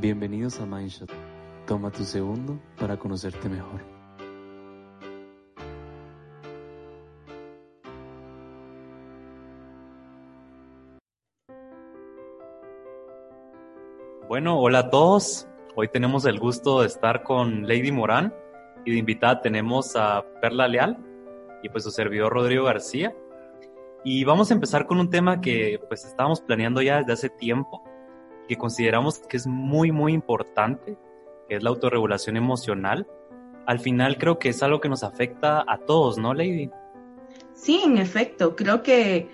Bienvenidos a Mindshot. Toma tu segundo para conocerte mejor. Bueno, hola a todos. Hoy tenemos el gusto de estar con Lady Morán y de invitada tenemos a Perla Leal y pues su servidor Rodrigo García. Y vamos a empezar con un tema que pues estábamos planeando ya desde hace tiempo, que consideramos que es muy muy importante, que es la autorregulación emocional. Al final creo que es algo que nos afecta a todos, ¿no, Lady? Sí, en efecto, creo que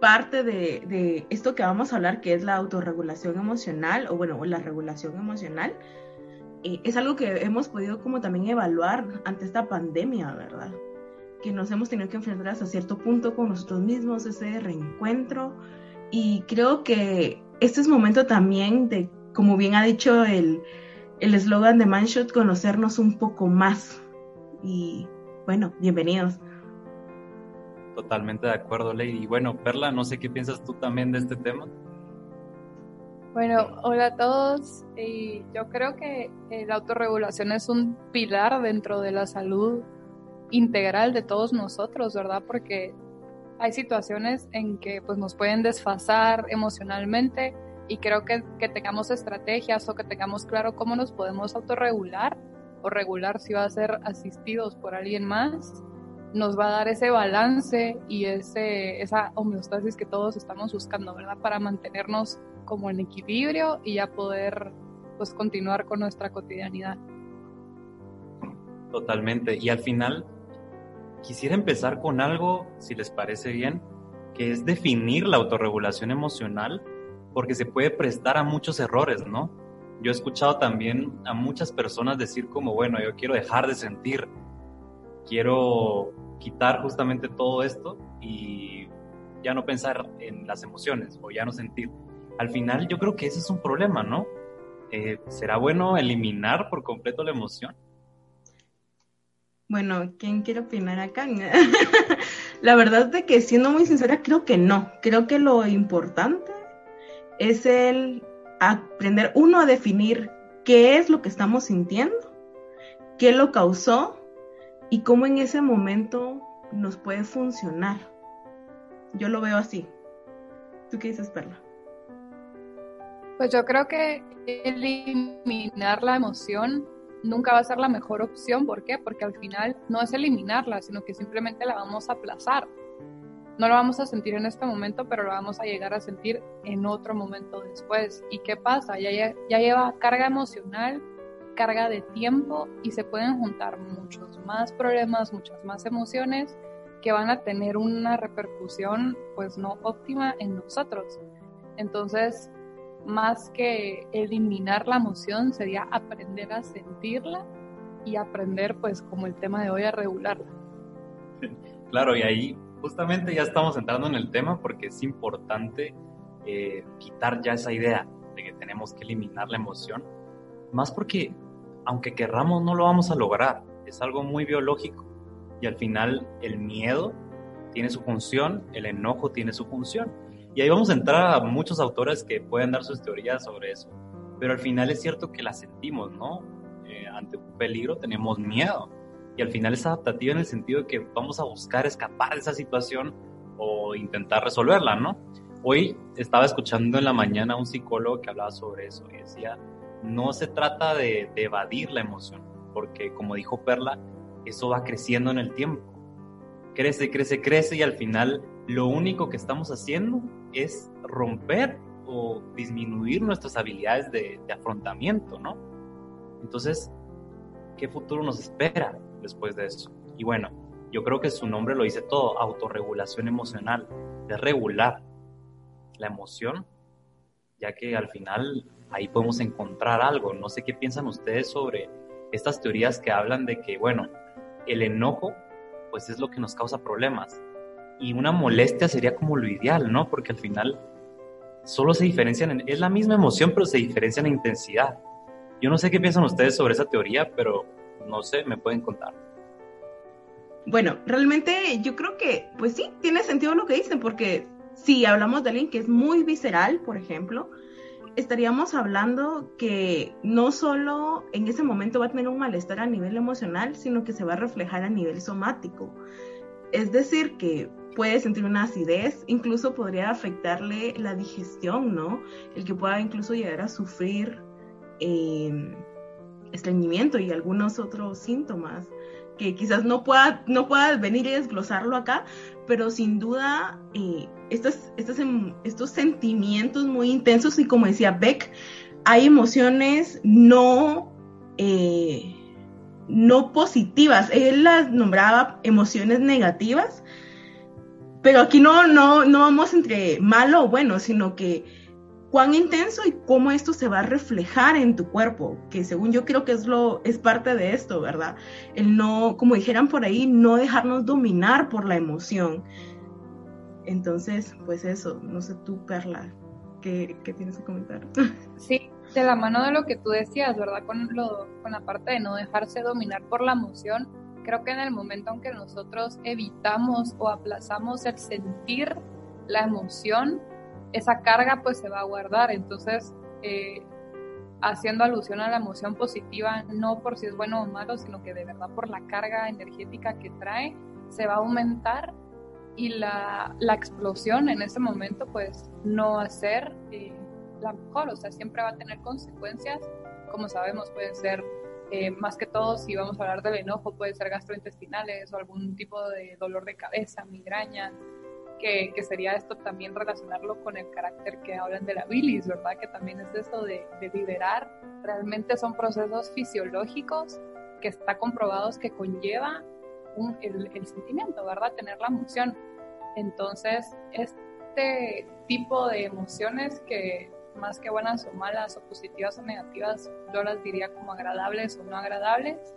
parte de, de, esto que vamos a hablar, que es la autorregulación emocional, o bueno, la regulación emocional, eh, es algo que hemos podido como también evaluar ante esta pandemia, ¿verdad? Que nos hemos tenido que enfrentar hasta cierto punto con nosotros mismos, ese reencuentro, y creo que este es momento también de, como bien ha dicho el eslogan de Manshot, conocernos un poco más. Y bueno, bienvenidos. Totalmente de acuerdo, Lady. Y bueno, Perla, no sé qué piensas tú también de este tema. Bueno, hola a todos. Y yo creo que la autorregulación es un pilar dentro de la salud integral de todos nosotros, ¿verdad? Porque hay situaciones en que pues, nos pueden desfasar emocionalmente y creo que, que tengamos estrategias o que tengamos claro cómo nos podemos autorregular o regular si va a ser asistidos por alguien más nos va a dar ese balance y ese, esa homeostasis que todos estamos buscando, ¿verdad? Para mantenernos como en equilibrio y ya poder pues continuar con nuestra cotidianidad. Totalmente. Y al final quisiera empezar con algo, si les parece bien, que es definir la autorregulación emocional, porque se puede prestar a muchos errores, ¿no? Yo he escuchado también a muchas personas decir como, bueno, yo quiero dejar de sentir, quiero quitar justamente todo esto y ya no pensar en las emociones o ya no sentir. Al final yo creo que ese es un problema, ¿no? Eh, ¿Será bueno eliminar por completo la emoción? Bueno, ¿quién quiere opinar acá? la verdad de que siendo muy sincera, creo que no. Creo que lo importante es el aprender uno a definir qué es lo que estamos sintiendo, qué lo causó y cómo en ese momento nos puede funcionar. Yo lo veo así. ¿Tú qué dices, Perla? Pues yo creo que eliminar la emoción nunca va a ser la mejor opción. ¿Por qué? Porque al final no es eliminarla, sino que simplemente la vamos a aplazar. No lo vamos a sentir en este momento, pero lo vamos a llegar a sentir en otro momento después. ¿Y qué pasa? Ya, ya lleva carga emocional, carga de tiempo y se pueden juntar muchos más problemas, muchas más emociones que van a tener una repercusión pues no óptima en nosotros. Entonces, más que eliminar la emoción sería aprender a sentirla y aprender pues como el tema de hoy a regularla. Claro, y ahí justamente ya estamos entrando en el tema porque es importante eh, quitar ya esa idea de que tenemos que eliminar la emoción, más porque aunque querramos no lo vamos a lograr, es algo muy biológico y al final el miedo tiene su función, el enojo tiene su función. Y ahí vamos a entrar a muchos autores que pueden dar sus teorías sobre eso. Pero al final es cierto que la sentimos, ¿no? Eh, ante un peligro tenemos miedo. Y al final es adaptativa en el sentido de que vamos a buscar escapar de esa situación o intentar resolverla, ¿no? Hoy estaba escuchando en la mañana a un psicólogo que hablaba sobre eso y decía, no se trata de, de evadir la emoción, porque como dijo Perla, eso va creciendo en el tiempo. Crece, crece, crece y al final lo único que estamos haciendo es romper o disminuir nuestras habilidades de, afrontamiento, ¿no? Entonces, ¿qué futuro nos espera después de eso? Y bueno, yo creo que su nombre lo dice todo, autorregulación emocional, de regular la emoción ya que al final ahí podemos encontrar algo. No sé qué piensan ustedes sobre estas teorías que hablan de que, bueno, el enojo pues es lo que nos causa problemas y una molestia sería como lo ideal, ¿no? Porque al final solo se diferencian, en, es la misma emoción, pero se diferencian en intensidad. Yo no sé qué piensan ustedes sobre esa teoría, pero no sé, me pueden contar. Bueno, realmente yo creo que, pues sí, tiene sentido lo que dicen, porque si hablamos de alguien que es muy visceral, por ejemplo, estaríamos hablando que no solo en ese momento va a tener un malestar a nivel emocional, sino que se va a reflejar a nivel somático. Es decir, que puede sentir una acidez, incluso podría afectarle la digestión, ¿no? El que pueda incluso llegar a sufrir eh, estreñimiento y algunos otros síntomas que quizás no pueda, no venir y desglosarlo acá, pero sin duda eh, estos, estos, em, estos sentimientos muy intensos y como decía Beck, hay emociones no, eh, no positivas. Él las nombraba emociones negativas, pero aquí no, no, no vamos entre malo o bueno, sino que cuán intenso y cómo esto se va a reflejar en tu cuerpo, que según yo creo que es lo es parte de esto, ¿verdad? El no, como dijeran por ahí, no dejarnos dominar por la emoción. Entonces, pues eso, no sé tú, Perla, ¿qué, qué tienes que comentar? Sí, de la mano de lo que tú decías, ¿verdad? Con, lo, con la parte de no dejarse dominar por la emoción, creo que en el momento en que nosotros evitamos o aplazamos el sentir la emoción, esa carga pues se va a guardar. Entonces, eh, haciendo alusión a la emoción positiva, no por si es bueno o malo, sino que de verdad por la carga energética que trae, se va a aumentar y la, la explosión en ese momento pues no va a ser eh, la mejor, o sea, siempre va a tener consecuencias, como sabemos, pueden ser eh, más que todo, si vamos a hablar del enojo, puede ser gastrointestinales o algún tipo de dolor de cabeza, migraña, que, sería esto también relacionarlo con el carácter que hablan de la bilis, ¿verdad? Que también es eso de, liberar. Realmente son procesos fisiológicos que está comprobados que conlleva el, el, sentimiento, ¿verdad? Tener la emoción. Entonces, este tipo de emociones que más que buenas o malas o positivas o negativas, yo las diría como agradables o no agradables,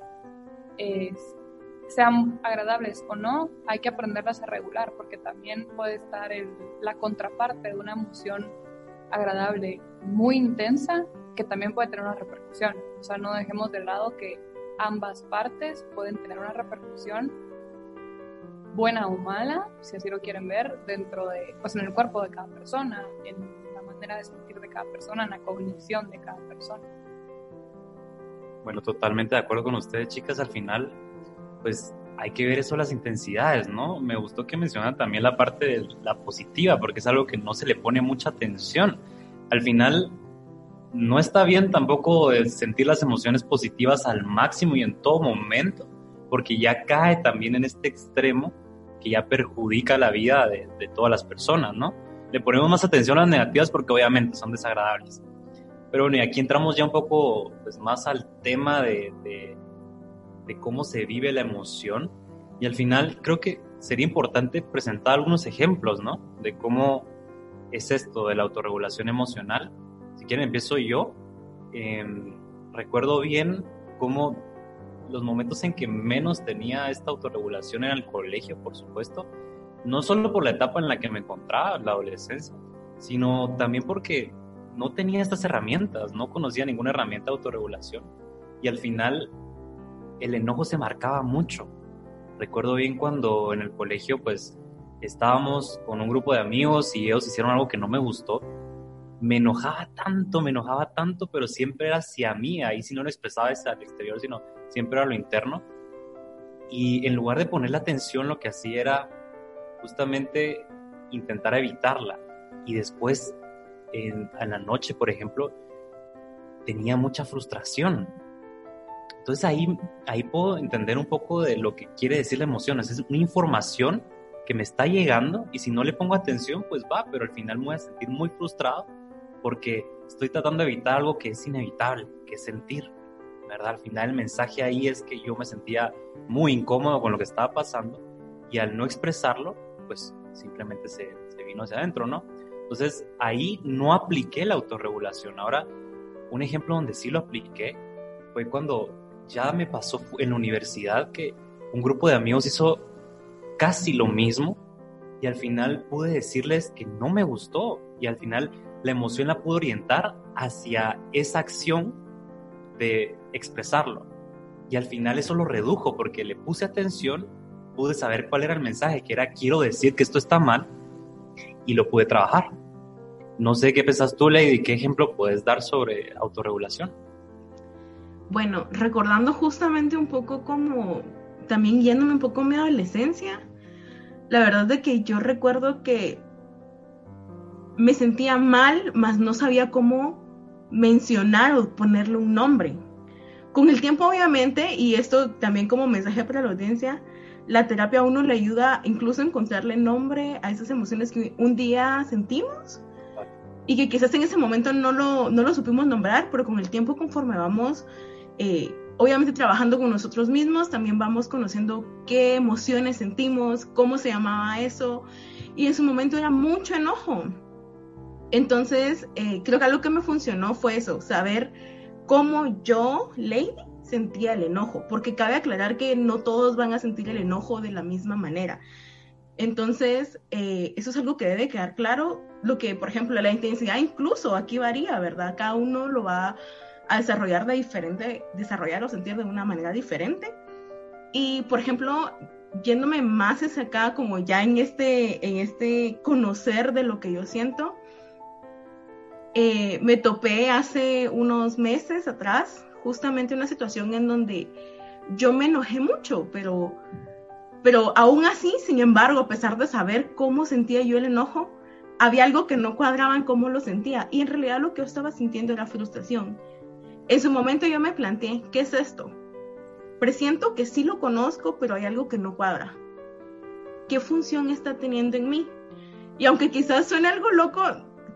es sean agradables o no, hay que aprenderlas a regular, porque también puede estar la contraparte de una emoción agradable muy intensa que también puede tener una repercusión. O sea, no dejemos de lado que ambas partes pueden tener una repercusión buena o mala, si así lo quieren ver, dentro de, pues en el cuerpo de cada persona, en la manera de sentir de cada persona, en la cognición de cada persona. Bueno, totalmente de acuerdo con ustedes, chicas. Al final, pues hay que ver eso las intensidades, ¿no? Me gustó que mencionan también la parte de la positiva, porque es algo que no se le pone mucha atención. Al final, no está bien tampoco sentir las emociones positivas al máximo y en todo momento, porque ya cae también en este extremo que ya perjudica la vida de, todas las personas, ¿no? Le ponemos más atención a las negativas porque obviamente son desagradables. Pero bueno, y aquí entramos ya un poco pues, más al tema de cómo se vive la emoción. Y al final creo que sería importante presentar algunos ejemplos, ¿no? De cómo es esto de la autorregulación emocional. Si quieren, empiezo yo. Em, recuerdo bien cómo los momentos en que menos tenía esta autorregulación era el colegio, por supuesto. No solo por la etapa en la que me encontraba, la adolescencia, sino también porque no tenía estas herramientas, no conocía ninguna herramienta de autorregulación. Y al final el enojo se marcaba mucho. Recuerdo bien cuando en el colegio pues estábamos con un grupo de amigos y ellos hicieron algo que no me gustó. Me enojaba tanto, me enojaba tanto, pero siempre era hacia mí, ahí si no lo expresaba hacia el exterior, sino siempre era lo interno. Y en lugar de poner la atención, lo que hacía era justamente intentar evitarla. Y después, en, en la noche, por ejemplo, tenía mucha frustración entonces ahí, ahí puedo entender un poco de lo que quiere decir la emoción. Es una información que me está llegando y si no le pongo atención, pues va, pero al final me voy a sentir muy frustrado porque estoy tratando de evitar algo que es inevitable, que es sentir, ¿verdad? Al final el mensaje ahí es que yo me sentía muy incómodo con lo que estaba pasando y al no expresarlo, pues simplemente se, se vino hacia adentro, ¿no? Entonces ahí no apliqué la autorregulación. Ahora, un ejemplo donde sí lo apliqué fue cuando ya me pasó en la universidad que un grupo de amigos hizo casi lo mismo y al final pude decirles que no me gustó y al final la emoción la pude orientar hacia esa acción de expresarlo. Y al final eso lo redujo porque le puse atención, pude saber cuál era el mensaje, que era quiero decir que esto está mal y lo pude trabajar. No sé qué pensás tú, Lady, qué ejemplo puedes dar sobre autorregulación. Bueno, recordando justamente un poco como, también yéndome un poco mi adolescencia, la verdad es que yo recuerdo que me sentía mal, mas no sabía cómo mencionar o ponerle un nombre. Con el tiempo, obviamente, y esto también como mensaje para la audiencia, la terapia a uno le ayuda incluso a encontrarle nombre a esas emociones que un día sentimos y que quizás en ese momento no lo, no lo supimos nombrar, pero con el tiempo conforme vamos, eh, obviamente trabajando con nosotros mismos, también vamos conociendo qué emociones sentimos, cómo se llamaba eso, y en su momento era mucho enojo. Entonces, eh, creo que algo que me funcionó fue eso, saber cómo yo, Lady, sentía el enojo, porque cabe aclarar que no todos van a sentir el enojo de la misma manera. Entonces, eh, eso es algo que debe quedar claro, lo que, por ejemplo, la intensidad incluso aquí varía, ¿verdad? Cada uno lo va a desarrollar de diferente, desarrollar o sentir de una manera diferente. Y, por ejemplo, yéndome más hacia acá, como ya en este, en este conocer de lo que yo siento, eh, me topé hace unos meses atrás justamente una situación en donde yo me enojé mucho, pero, pero aún así, sin embargo, a pesar de saber cómo sentía yo el enojo, había algo que no cuadraba en cómo lo sentía y en realidad lo que yo estaba sintiendo era frustración. En su momento yo me planteé, ¿qué es esto? Presiento que sí lo conozco, pero hay algo que no cuadra. ¿Qué función está teniendo en mí? Y aunque quizás suene algo loco,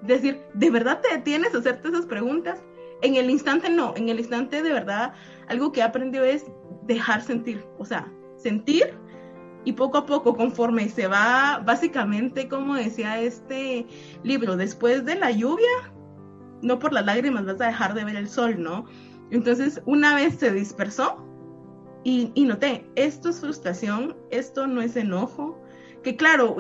decir, ¿de verdad te detienes a hacerte esas preguntas? En el instante no, en el instante de verdad algo que he aprendido es dejar sentir, o sea, sentir y poco a poco conforme se va, básicamente como decía este libro, después de la lluvia, no por las lágrimas vas a dejar de ver el sol, ¿no? Entonces una vez se dispersó y, noté, esto es frustración, esto no es enojo, que claro,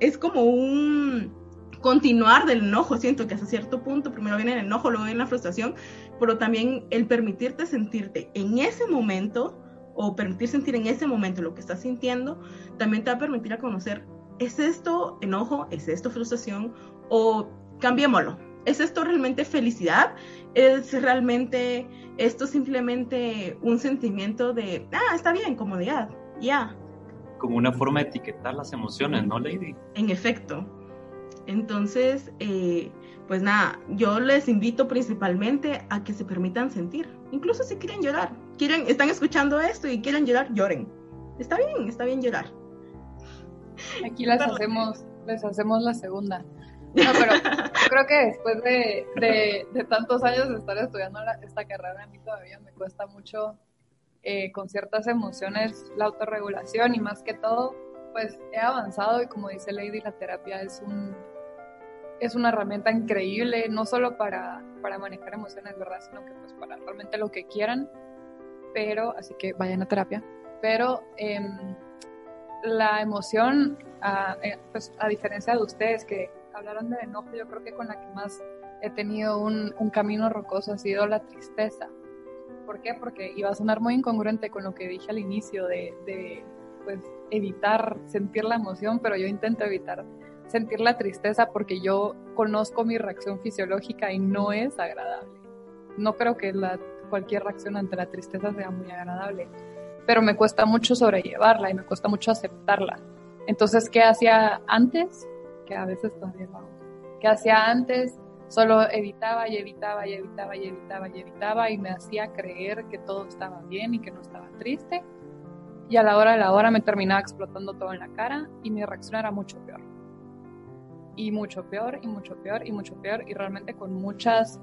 es como un continuar del enojo, siento que hasta cierto punto primero viene el enojo, luego viene la frustración, pero también el permitirte sentirte en ese momento o permitir sentir en ese momento lo que estás sintiendo, también te va a permitir a conocer, ¿es esto enojo? ¿Es esto frustración? O cambiémoslo. ¿Es esto realmente felicidad? ¿Es realmente esto simplemente un sentimiento de, ah, está bien, comodidad, ya? Como una forma de etiquetar las emociones, ¿no, Lady? En efecto. Entonces, eh, pues nada, yo les invito principalmente a que se permitan sentir, incluso si quieren llorar, quieren, están escuchando esto y quieren llorar, lloren. Está bien, está bien llorar. Aquí las hacemos, les hacemos la segunda. No, pero yo creo que después de, de, tantos años de estar estudiando esta carrera, a mí todavía me cuesta mucho eh, con ciertas emociones la autorregulación y más que todo, pues he avanzado y como dice Lady, la terapia es un es una herramienta increíble, no solo para, para manejar emociones, ¿verdad? Sino que pues para realmente lo que quieran, pero, así que vayan a terapia, pero em, la emoción, a, eh, pues a diferencia de ustedes que hablaron de enojo, yo creo que con la que más he tenido un, un camino rocoso ha sido la tristeza. ¿Por qué? Porque iba a sonar muy incongruente con lo que dije al inicio de, de pues, evitar sentir la emoción, pero yo intento evitar sentir la tristeza porque yo conozco mi reacción fisiológica y no es agradable. No creo que la, cualquier reacción ante la tristeza sea muy agradable, pero me cuesta mucho sobrellevarla y me cuesta mucho aceptarla. Entonces, ¿qué hacía antes? Que a veces lo hago. ¿Qué hacía antes? Solo evitaba y evitaba y evitaba y evitaba y evitaba y me hacía creer que todo estaba bien y que no estaba triste. Y a la hora de la hora me terminaba explotando todo en la cara y mi reacción era mucho peor y mucho peor y mucho peor y mucho peor y realmente con muchas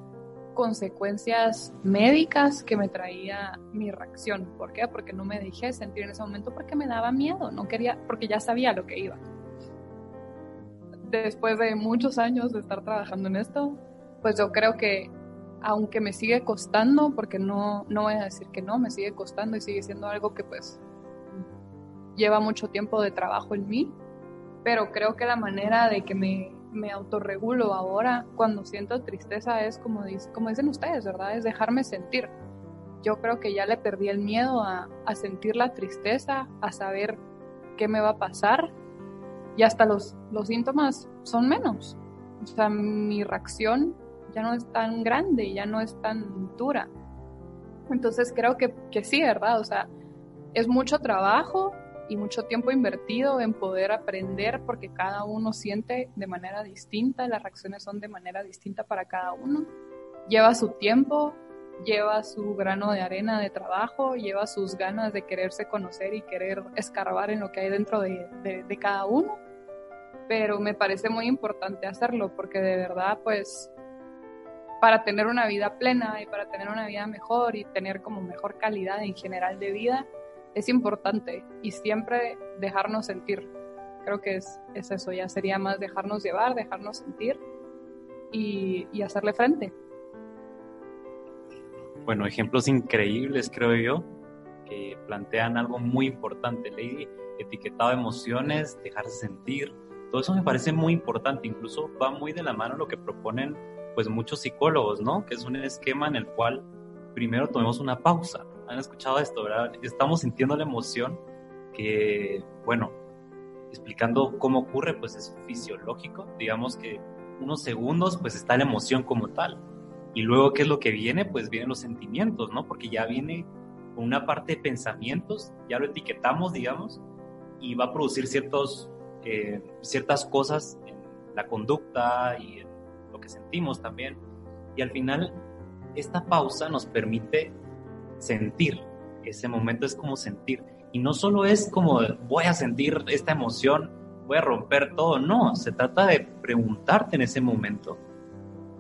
consecuencias médicas que me traía mi reacción. ¿Por qué? Porque no me dejé sentir en ese momento porque me daba miedo, no quería, porque ya sabía lo que iba. Después de muchos años de estar trabajando en esto, pues yo creo que aunque me sigue costando, porque no, no voy a decir que no, me sigue costando y sigue siendo algo que pues lleva mucho tiempo de trabajo en mí, pero creo que la manera de que me, me autorregulo ahora cuando siento tristeza es como, dicen ustedes, ¿verdad? Es dejarme sentir. Yo creo que ya le perdí el miedo a sentir la tristeza, a saber qué me va a pasar y hasta los, los síntomas son menos. O sea, mi reacción ya no es tan grande, ya no es tan dura. Entonces creo que, que sí, ¿verdad? O sea, es mucho trabajo y mucho tiempo invertido en poder aprender porque cada uno siente de manera distinta, las reacciones son de manera distinta para cada uno. Lleva su tiempo, lleva su grano de arena de trabajo, lleva sus ganas de quererse conocer y querer escarbar en lo que hay dentro de, de, de cada uno. Pero me parece muy importante hacerlo porque de verdad, pues, para tener una vida plena y para tener una vida mejor y tener como mejor calidad en general de vida, es importante y siempre dejarnos sentir. Creo que es, es eso, ya sería más dejarnos llevar, dejarnos sentir y, hacerle frente. Bueno, ejemplos increíbles, creo yo, que plantean algo muy importante, Lady, etiquetado emociones, dejarse sentir, todo eso me parece muy importante, incluso va muy de la mano lo que proponen pues muchos psicólogos, ¿no? Que es un esquema en el cual primero tomemos una pausa. Han escuchado esto, ¿verdad? Estamos sintiendo la emoción que, bueno, explicando cómo ocurre, pues es fisiológico, digamos que unos segundos pues está la emoción como tal. Y luego, ¿qué es lo que viene? Pues vienen los sentimientos, ¿no? Porque ya viene una parte de pensamientos, ya lo etiquetamos, digamos, y va a producir ciertos, eh, ciertas cosas en la conducta y lo que sentimos también. Y al final, esta pausa nos permite sentir. Ese momento es como sentir. Y no solo es como voy a sentir esta emoción, voy a romper todo. No, se trata de preguntarte en ese momento,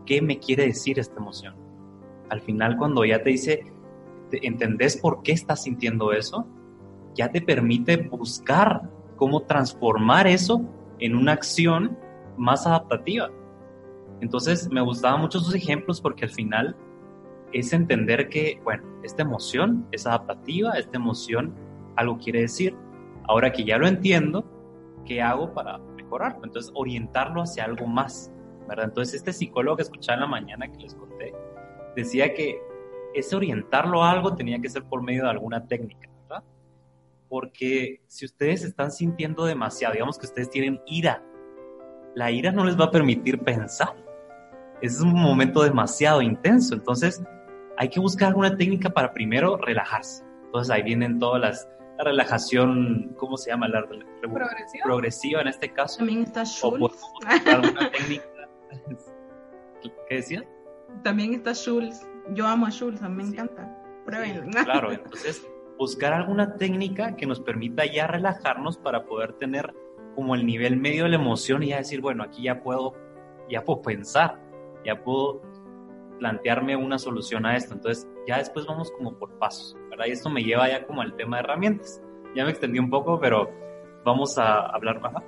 ¿qué me quiere decir esta emoción? Al final, cuando ya te dice, ¿entendés por qué estás sintiendo eso? Ya te permite buscar cómo transformar eso en una acción más adaptativa. Entonces, me gustaban mucho sus ejemplos porque al final es entender que, bueno, esta emoción es adaptativa, esta emoción algo quiere decir. Ahora que ya lo entiendo, ¿qué hago para mejorarlo? Entonces, orientarlo hacia algo más, ¿verdad? Entonces, este psicólogo que escuchaba en la mañana que les conté, decía que ese orientarlo a algo tenía que ser por medio de alguna técnica. Porque si ustedes están sintiendo demasiado, digamos que ustedes tienen ira, la ira no les va a permitir pensar. Es un momento demasiado intenso, entonces hay que buscar alguna técnica para primero relajarse. Entonces ahí vienen todas las, la relajación, ¿cómo se llama? La progresiva. progresiva en este caso. También está O técnica. ¿Qué decías? También está Schultz. Yo amo a Schultz, a mí me Sí. encanta. Pruébenlo. Claro, entonces buscar alguna técnica que nos permita ya relajarnos para poder tener como el nivel medio de la emoción y ya decir, bueno, aquí ya puedo, ya puedo pensar, ya puedo plantearme una solución a esto. Entonces ya después vamos como por pasos, ¿verdad? Y esto me lleva ya como al tema de herramientas. Ya me extendí un poco, pero vamos a hablar más.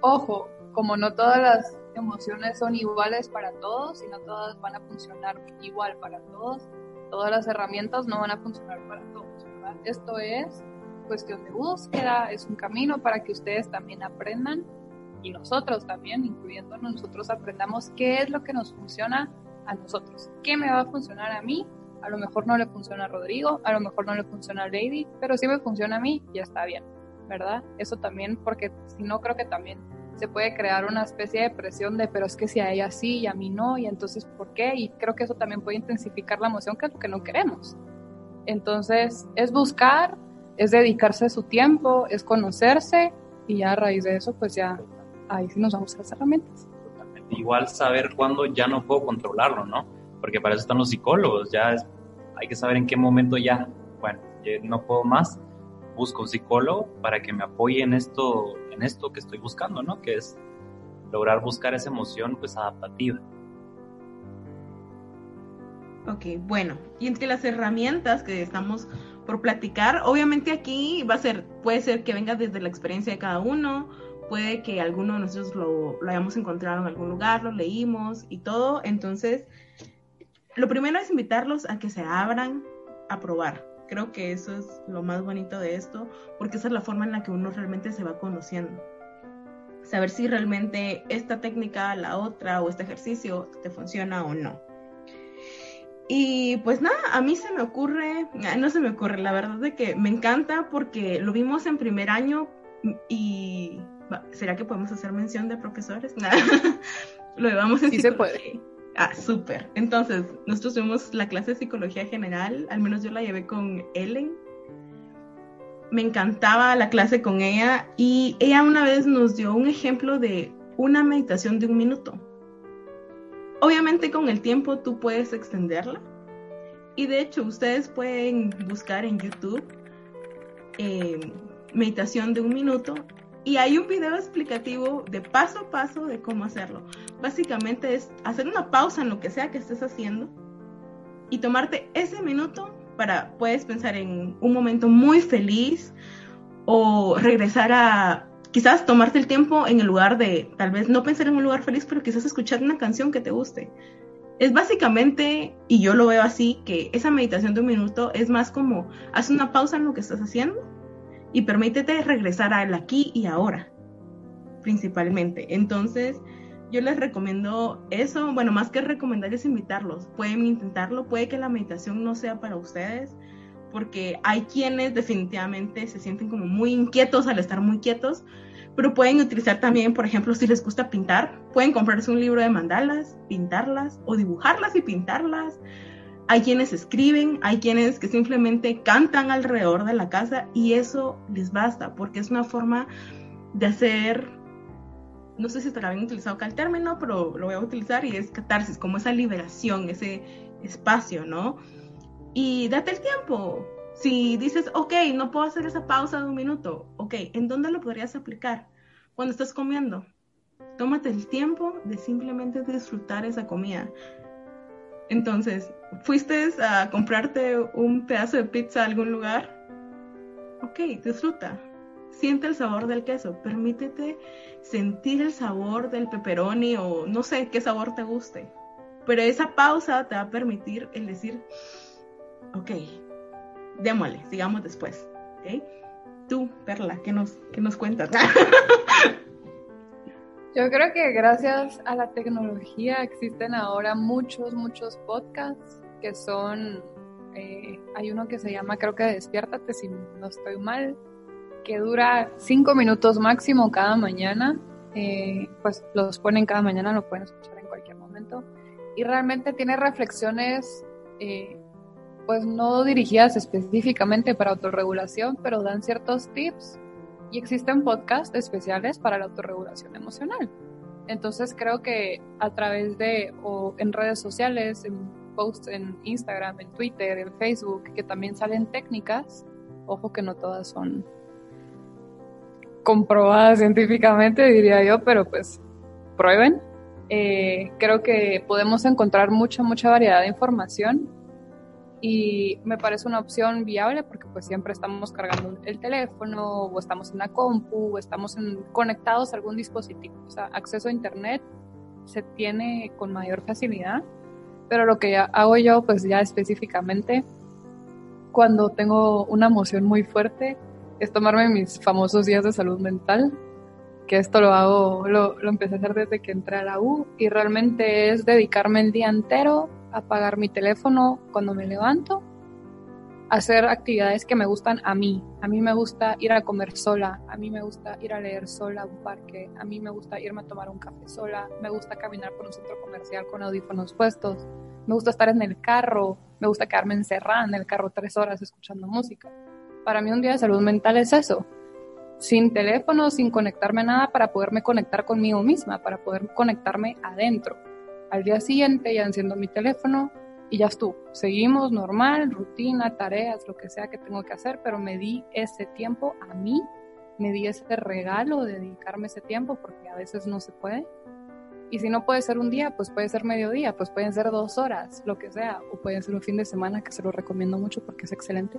Ojo, como no todas las emociones son iguales para todos y no todas van a funcionar igual para todos, todas las herramientas no van a funcionar para todos, Esto es cuestión de búsqueda, es un camino para que ustedes también aprendan y nosotros también, incluyéndonos nosotros, aprendamos qué es lo que nos funciona a nosotros, qué me va a funcionar a mí, a lo mejor no le funciona a Rodrigo, a lo mejor no le funciona a Lady, pero si me funciona a mí, ya está bien, ¿verdad? Eso también, porque si no, creo que también se puede crear una especie de presión de, pero es que si a ella sí y a mí no, y entonces, ¿por qué? Y creo que eso también puede intensificar la emoción, que es lo que no queremos. Entonces, es buscar, es dedicarse su tiempo, es conocerse, y ya a raíz de eso, pues ya ahí sí nos vamos a las herramientas. Igual saber cuándo ya no puedo controlarlo, ¿no? Porque para eso están los psicólogos, ya es- hay que saber en qué momento ya, bueno, no puedo más, busco un psicólogo para que me apoye en esto, en esto que estoy buscando, ¿no? Que es lograr buscar esa emoción pues adaptativa. Ok, bueno, y entre las herramientas que estamos por platicar, obviamente aquí va a ser, puede ser que venga desde la experiencia de cada uno, puede que alguno de nosotros lo, lo hayamos encontrado en algún lugar, lo leímos y todo. Entonces, lo primero es invitarlos a que se abran a probar. Creo que eso es lo más bonito de esto, porque esa es la forma en la que uno realmente se va conociendo. Saber si realmente esta técnica, la otra o este ejercicio te funciona o no. Y pues nada, a mí se me ocurre, ah, no se me ocurre, la verdad es que me encanta porque lo vimos en primer año y ¿será que podemos hacer mención de profesores? lo llevamos en sí se puede. Ah, súper. Entonces, nosotros tuvimos la clase de psicología general, al menos yo la llevé con Ellen. Me encantaba la clase con ella y ella una vez nos dio un ejemplo de una meditación de un minuto. Obviamente con el tiempo tú puedes extenderla y de hecho ustedes pueden buscar en YouTube eh, meditación de un minuto y hay un video explicativo de paso a paso de cómo hacerlo. Básicamente es hacer una pausa en lo que sea que estés haciendo y tomarte ese minuto para, puedes pensar en un momento muy feliz o regresar a quizás tomarte el tiempo en el lugar de, tal vez no pensar en un lugar feliz, pero quizás escuchar una canción que te guste. Es básicamente, y yo lo veo así, que esa meditación de un minuto es más como, haz una pausa en lo que estás haciendo y permítete regresar al aquí y ahora, principalmente. Entonces, yo les recomiendo eso, bueno, más que recomendarles invitarlos, pueden intentarlo, puede que la meditación no sea para ustedes, porque hay quienes definitivamente se sienten como muy inquietos al estar muy quietos, pero pueden utilizar también, por ejemplo, si les gusta pintar, pueden comprarse un libro de mandalas, pintarlas o dibujarlas y pintarlas hay quienes escriben, hay quienes que simplemente cantan alrededor de la casa y eso les basta porque es una forma de hacer, no sé si estará bien utilizado acá el término, pero lo voy a utilizar y es catarsis, como esa liberación, ese espacio, ¿no? Y date el tiempo. Si dices, ok, no puedo hacer esa pausa de un minuto, ok, ¿en dónde lo podrías aplicar? Cuando estás comiendo. Tómate el tiempo de simplemente disfrutar esa comida. Entonces, ¿fuiste a comprarte un pedazo de pizza a algún lugar? Ok, disfruta. Siente el sabor del queso. Permítete sentir el sabor del pepperoni o no sé qué sabor te guste. Pero esa pausa te va a permitir el decir, ok, démosle, sigamos después. ¿okay? Tú, Perla, ¿qué nos, qué nos cuentas? Yo creo que gracias a la tecnología existen ahora muchos, muchos podcasts que son, eh, hay uno que se llama, creo que Despiértate si no estoy mal, que dura cinco minutos máximo cada mañana, eh, pues los ponen cada mañana, lo pueden escuchar en cualquier momento, y realmente tiene reflexiones, eh, pues no dirigidas específicamente para autorregulación, pero dan ciertos tips y existen podcasts especiales para la autorregulación emocional. Entonces creo que a través de o en redes sociales, en posts en Instagram, en Twitter, en Facebook, que también salen técnicas, ojo que no todas son comprobadas científicamente, diría yo, pero pues prueben. Eh, creo que podemos encontrar mucha, mucha variedad de información y me parece una opción viable porque pues siempre estamos cargando el teléfono o estamos en la compu o estamos conectados a algún dispositivo. O sea, acceso a internet se tiene con mayor facilidad, pero lo que hago yo pues ya específicamente cuando tengo una emoción muy fuerte es tomarme mis famosos días de salud mental, que esto lo hago, lo, lo empecé a hacer desde que entré a la U y realmente es dedicarme el día entero apagar mi teléfono cuando me levanto, hacer actividades que me gustan a mí. A mí me gusta ir a comer sola, a mí me gusta ir a leer sola a un parque, a mí me gusta irme a tomar un café sola, me gusta caminar por un centro comercial con audífonos puestos, me gusta estar en el carro, me gusta quedarme encerrada en el carro tres horas escuchando música. Para mí un día de salud mental es eso, sin teléfono, sin conectarme a nada para poderme conectar conmigo misma, para poder conectarme adentro al día siguiente ya enciendo mi teléfono y ya estuvo. Seguimos normal, rutina, tareas, lo que sea que tengo que hacer, pero me di ese tiempo a mí, me di ese regalo de dedicarme ese tiempo porque a veces no se puede. Y si no puede ser un día, pues puede ser mediodía, pues pueden ser dos horas, lo que sea, o puede ser un fin de semana, que se lo recomiendo mucho porque es excelente.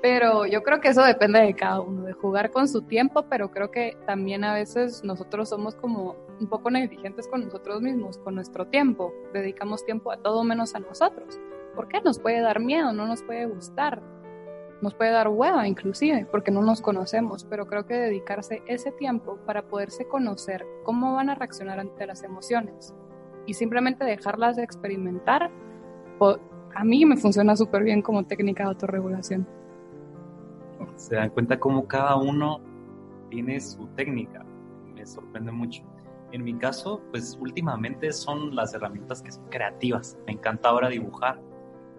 Pero yo creo que eso depende de cada uno, de jugar con su tiempo, pero creo que también a veces nosotros somos como un poco negligentes con nosotros mismos, con nuestro tiempo. Dedicamos tiempo a todo menos a nosotros. ¿Por qué? Nos puede dar miedo, no nos puede gustar, nos puede dar hueva inclusive, porque no nos conocemos, pero creo que dedicarse ese tiempo para poderse conocer cómo van a reaccionar ante las emociones y simplemente dejarlas de experimentar, a mí me funciona súper bien como técnica de autorregulación. Se dan cuenta cómo cada uno tiene su técnica, me sorprende mucho. En mi caso, pues últimamente son las herramientas que son creativas, me encanta ahora dibujar.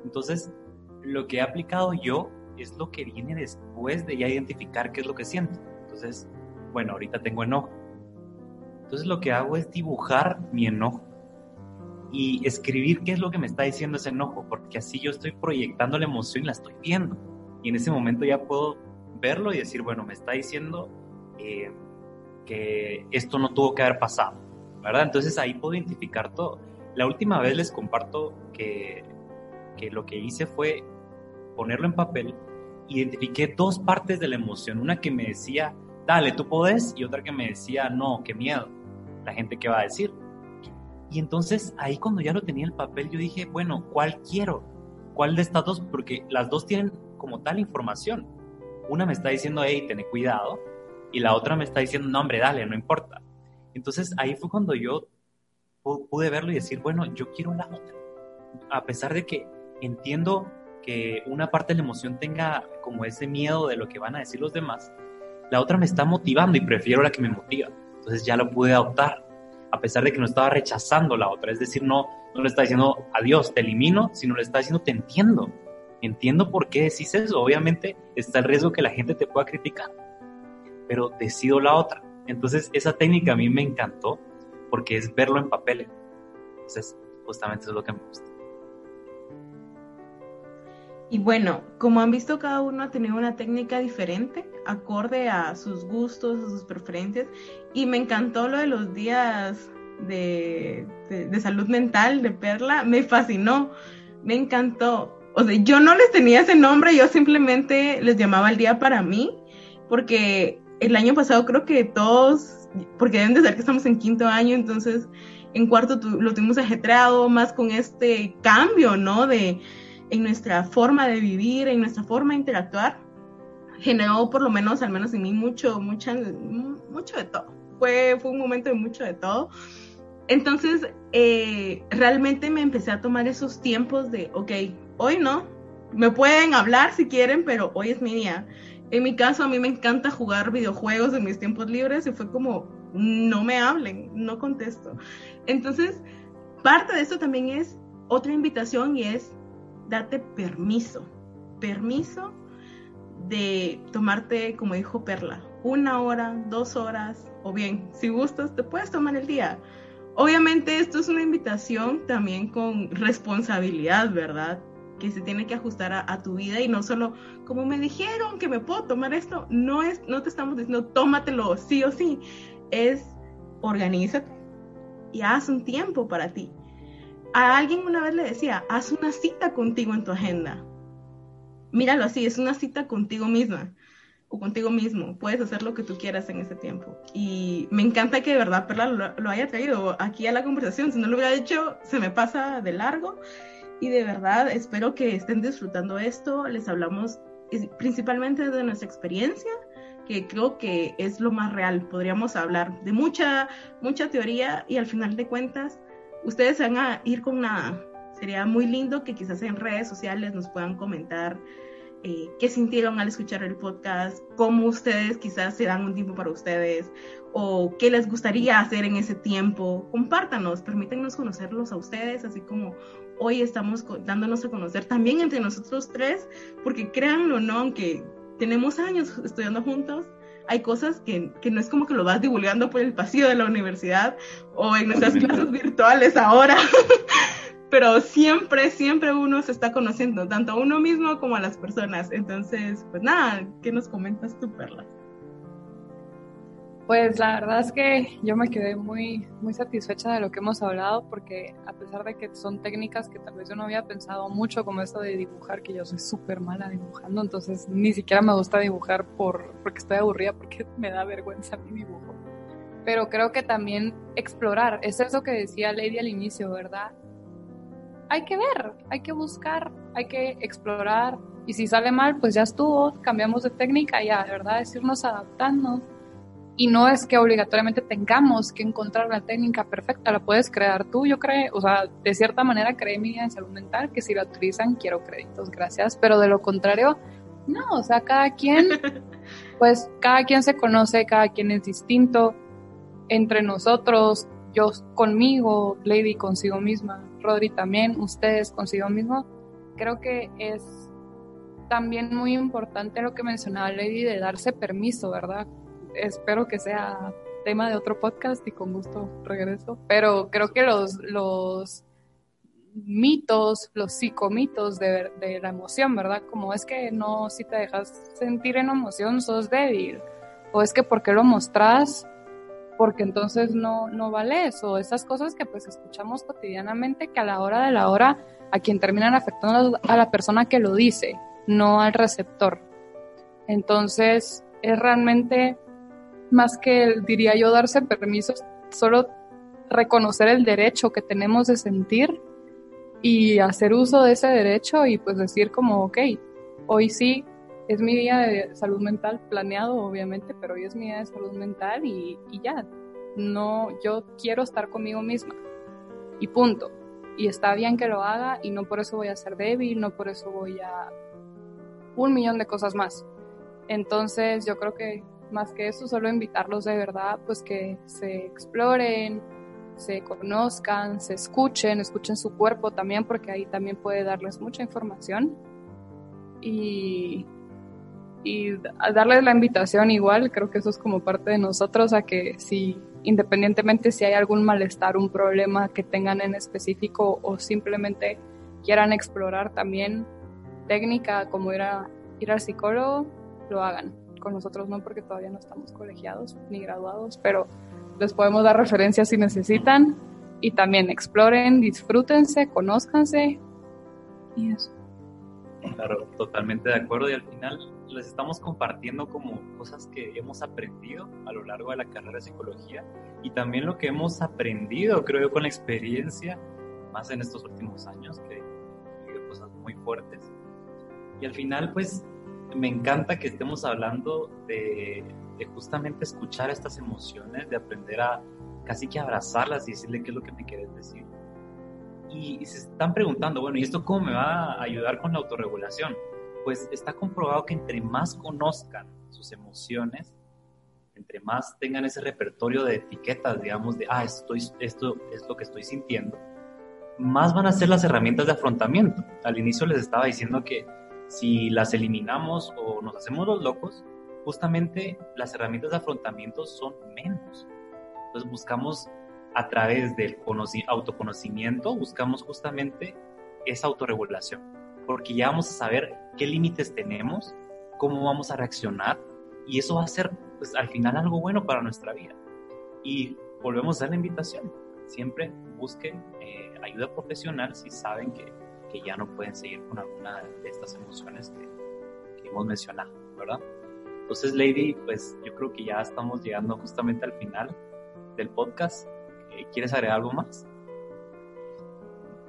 Entonces, lo que he aplicado yo es lo que viene después de ya identificar qué es lo que siento. Entonces, bueno, ahorita tengo enojo. Entonces lo que hago es dibujar mi enojo y escribir qué es lo que me está diciendo ese enojo, porque así yo estoy proyectando la emoción y la estoy viendo. Y en ese momento ya puedo verlo y decir, bueno, me está diciendo eh, que esto no tuvo que haber pasado, ¿verdad? Entonces ahí puedo identificar todo. La última vez les comparto que, que lo que hice fue ponerlo en papel identifiqué dos partes de la emoción. Una que me decía, dale, tú podés, y otra que me decía, no, qué miedo, la gente qué va a decir. Y entonces ahí cuando ya lo tenía el papel, yo dije, bueno, ¿cuál quiero? ¿Cuál de estas dos? Porque las dos tienen como tal información. Una me está diciendo, hey, ten cuidado, y la otra me está diciendo, no, hombre, dale, no importa. Entonces ahí fue cuando yo pude verlo y decir, bueno, yo quiero la otra. A pesar de que entiendo que una parte de la emoción tenga como ese miedo de lo que van a decir los demás, la otra me está motivando y prefiero la que me motiva. Entonces ya lo pude adoptar, a pesar de que no estaba rechazando la otra. Es decir, no, no le está diciendo adiós, te elimino, sino le está diciendo te entiendo. Entiendo por qué decís eso. Obviamente está el riesgo que la gente te pueda criticar, pero decido la otra. Entonces esa técnica a mí me encantó porque es verlo en papel. Entonces justamente eso es lo que me gusta. Y bueno, como han visto, cada uno ha tenido una técnica diferente, acorde a sus gustos, a sus preferencias. Y me encantó lo de los días de, salud mental de Perla, me fascinó, me encantó. O sea, yo no les tenía ese nombre, yo simplemente les llamaba el día para mí, porque el año pasado creo que todos, porque deben de ser que estamos en quinto año, entonces en cuarto lo tuvimos ajetreado más con este cambio, ¿no? De en nuestra forma de vivir, en nuestra forma de interactuar, generó por lo menos, al menos en mí, mucho, mucha, mucho de todo. Fue, fue un momento de mucho de todo. Entonces, eh, realmente me empecé a tomar esos tiempos de, ok, hoy no, me pueden hablar si quieren, pero hoy es mi día. En mi caso, a mí me encanta jugar videojuegos en mis tiempos libres y fue como, no me hablen, no contesto. Entonces, parte de eso también es otra invitación y es date permiso, permiso de tomarte, como dijo Perla, una hora, dos horas, o bien, si gustas, te puedes tomar el día. Obviamente esto es una invitación también con responsabilidad, ¿verdad? Que se tiene que ajustar a, tu vida y no solo como me dijeron que me puedo tomar esto, no es, no te estamos diciendo tómatelo sí o sí, es organízate y haz un tiempo para ti a alguien una vez le decía, haz una cita contigo en tu agenda. Míralo así, es una cita contigo misma o contigo mismo. Puedes hacer lo que tú quieras en ese tiempo. Y me encanta que de verdad Perla lo, haya traído aquí a la conversación. Si no lo hubiera hecho, se me pasa de largo. Y de verdad espero que estén disfrutando esto. Les hablamos principalmente de nuestra experiencia, que creo que es lo más real. Podríamos hablar de mucha, mucha teoría y al final de cuentas ustedes se van a ir con nada. Sería muy lindo que quizás en redes sociales nos puedan comentar eh, qué sintieron al escuchar el podcast, cómo ustedes quizás se dan un tiempo para ustedes o qué les gustaría hacer en ese tiempo. Compártanos, permítanos conocerlos a ustedes, así como hoy estamos dándonos a conocer también entre nosotros tres, porque créanlo, ¿no? Aunque tenemos años estudiando juntos, hay cosas que, que, no es como que lo vas divulgando por el pasillo de la universidad o en nuestras clases virtuales ahora, pero siempre, siempre uno se está conociendo, tanto a uno mismo como a las personas. Entonces, pues nada, ¿qué nos comentas tú, Perla? Pues la verdad es que yo me quedé muy, muy satisfecha de lo que hemos hablado porque a pesar de que son técnicas que tal vez yo no había pensado mucho como esto de dibujar, que yo soy súper mala dibujando, entonces ni siquiera me gusta dibujar por, porque estoy aburrida, porque me da vergüenza mi dibujo. Pero creo que también explorar, es eso que decía Lady al inicio, ¿verdad? Hay que ver, hay que buscar, hay que explorar y si sale mal, pues ya estuvo, cambiamos de técnica ya, ¿verdad? Es irnos adaptando y no es que obligatoriamente tengamos que encontrar la técnica perfecta, la puedes crear tú, yo creo, o sea, de cierta manera creé mi en salud mental, que si la utilizan quiero créditos, gracias, pero de lo contrario, no, o sea, cada quien, pues cada quien se conoce, cada quien es distinto, entre nosotros, yo conmigo, Lady consigo misma, Rodri también, ustedes consigo mismo, creo que es también muy importante lo que mencionaba Lady de darse permiso, ¿verdad? Espero que sea tema de otro podcast y con gusto regreso. Pero creo que los, los mitos, los psicomitos de, de la emoción, ¿verdad? Como es que no, si te dejas sentir en emoción, sos débil. O es que porque lo mostras, porque entonces no, no vales. O esas cosas que pues escuchamos cotidianamente que a la hora de la hora a quien terminan afectando a la persona que lo dice, no al receptor. Entonces es realmente más que, diría yo, darse permisos, solo reconocer el derecho que tenemos de sentir y hacer uso de ese derecho y pues decir como, ok, hoy sí es mi día de salud mental planeado, obviamente, pero hoy es mi día de salud mental y, y ya, no, yo quiero estar conmigo misma y punto. Y está bien que lo haga y no por eso voy a ser débil, no por eso voy a un millón de cosas más. Entonces yo creo que más que eso, solo invitarlos de verdad, pues que se exploren, se conozcan, se escuchen, escuchen su cuerpo también, porque ahí también puede darles mucha información. Y, y darles la invitación igual, creo que eso es como parte de nosotros, a que si independientemente si hay algún malestar, un problema que tengan en específico o simplemente quieran explorar también técnica como ir, ir al psicólogo, lo hagan con nosotros no porque todavía no estamos colegiados ni graduados, pero les podemos dar referencias si necesitan y también exploren, disfrútense, conózcanse y eso. Claro, totalmente de acuerdo y al final les estamos compartiendo como cosas que hemos aprendido a lo largo de la carrera de psicología y también lo que hemos aprendido, creo yo, con la experiencia, más en estos últimos años, que hay cosas muy fuertes. Y al final, pues, me encanta que estemos hablando de, justamente escuchar estas emociones, de aprender a casi que abrazarlas y decirle qué es lo que me quieres decir. Y, se están preguntando, bueno, ¿y esto cómo me va a ayudar con la autorregulación? Pues está comprobado que entre más conozcan sus emociones, entre más tengan ese repertorio de etiquetas, digamos, de, ah, estoy, esto es lo que estoy sintiendo, más van a ser las herramientas de afrontamiento. Al inicio les estaba diciendo que si las eliminamos o nos hacemos los locos, justamente las herramientas de afrontamiento son menos. Entonces buscamos a través del autoconocimiento, buscamos justamente esa autorregulación, porque ya vamos a saber qué límites tenemos, cómo vamos a reaccionar, y eso va a ser pues, al final algo bueno para nuestra vida. Y volvemos a la invitación, siempre busquen eh, ayuda profesional si saben que que ya no pueden seguir con alguna de estas emociones que, hemos mencionado, ¿verdad? Entonces, Lady, pues yo creo que ya estamos llegando justamente al final del podcast. Eh, ¿Quieres agregar algo más?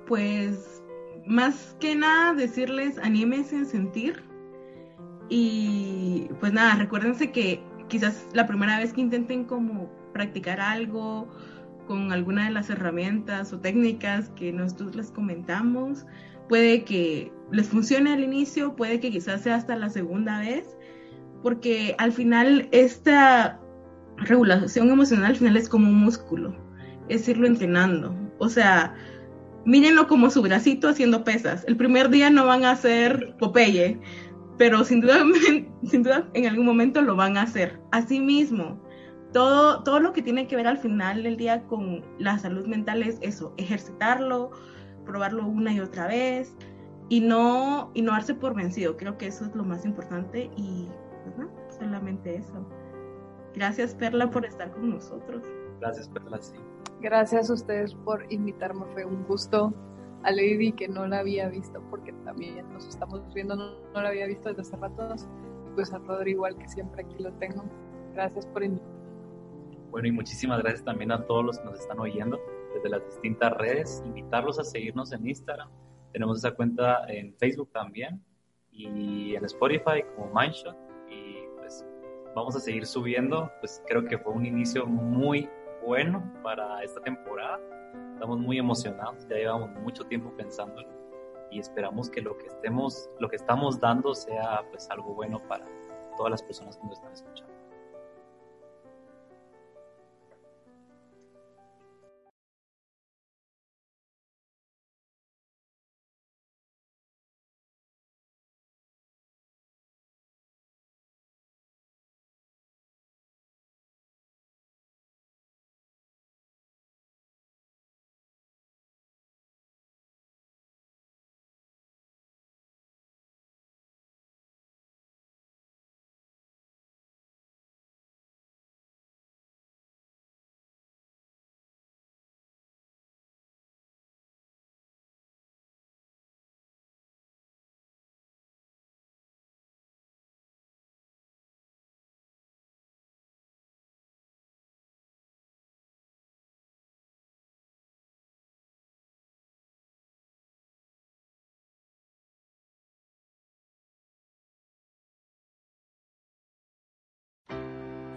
Pues más que nada decirles anímense en sentir y pues nada, recuérdense que quizás la primera vez que intenten como practicar algo con alguna de las herramientas o técnicas que nosotros les comentamos, puede que les funcione al inicio, puede que quizás sea hasta la segunda vez, porque al final esta regulación emocional al final es como un músculo, es irlo entrenando. O sea, mírenlo como su bracito haciendo pesas. El primer día no van a hacer Popeye, pero sin duda, sin duda en algún momento lo van a hacer. Asimismo, todo, todo lo que tiene que ver al final del día con la salud mental es eso, ejercitarlo, probarlo una y otra vez y no, y no darse por vencido. Creo que eso es lo más importante y pues, solamente eso. Gracias, Perla, por estar con nosotros. Gracias, Perla, sí. Gracias a ustedes por invitarme, fue un gusto. A Lady, que no la había visto, porque también nos estamos viendo, no, no la había visto desde hace rato. Y pues a Rodri, igual que siempre aquí lo tengo. Gracias por invitarme. Bueno, y muchísimas gracias también a todos los que nos están oyendo desde las distintas redes. Invitarlos a seguirnos en Instagram. Tenemos esa cuenta en Facebook también y en Spotify como Mindshot. Y pues vamos a seguir subiendo. Pues creo que fue un inicio muy bueno para esta temporada. Estamos muy emocionados, ya llevamos mucho tiempo pensándolo y esperamos que lo que estemos, lo que estamos dando sea pues algo bueno para todas las personas que nos están escuchando.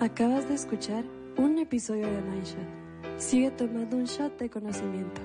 Acabas de escuchar un episodio de Mindshot. Sigue tomando un shot de conocimiento.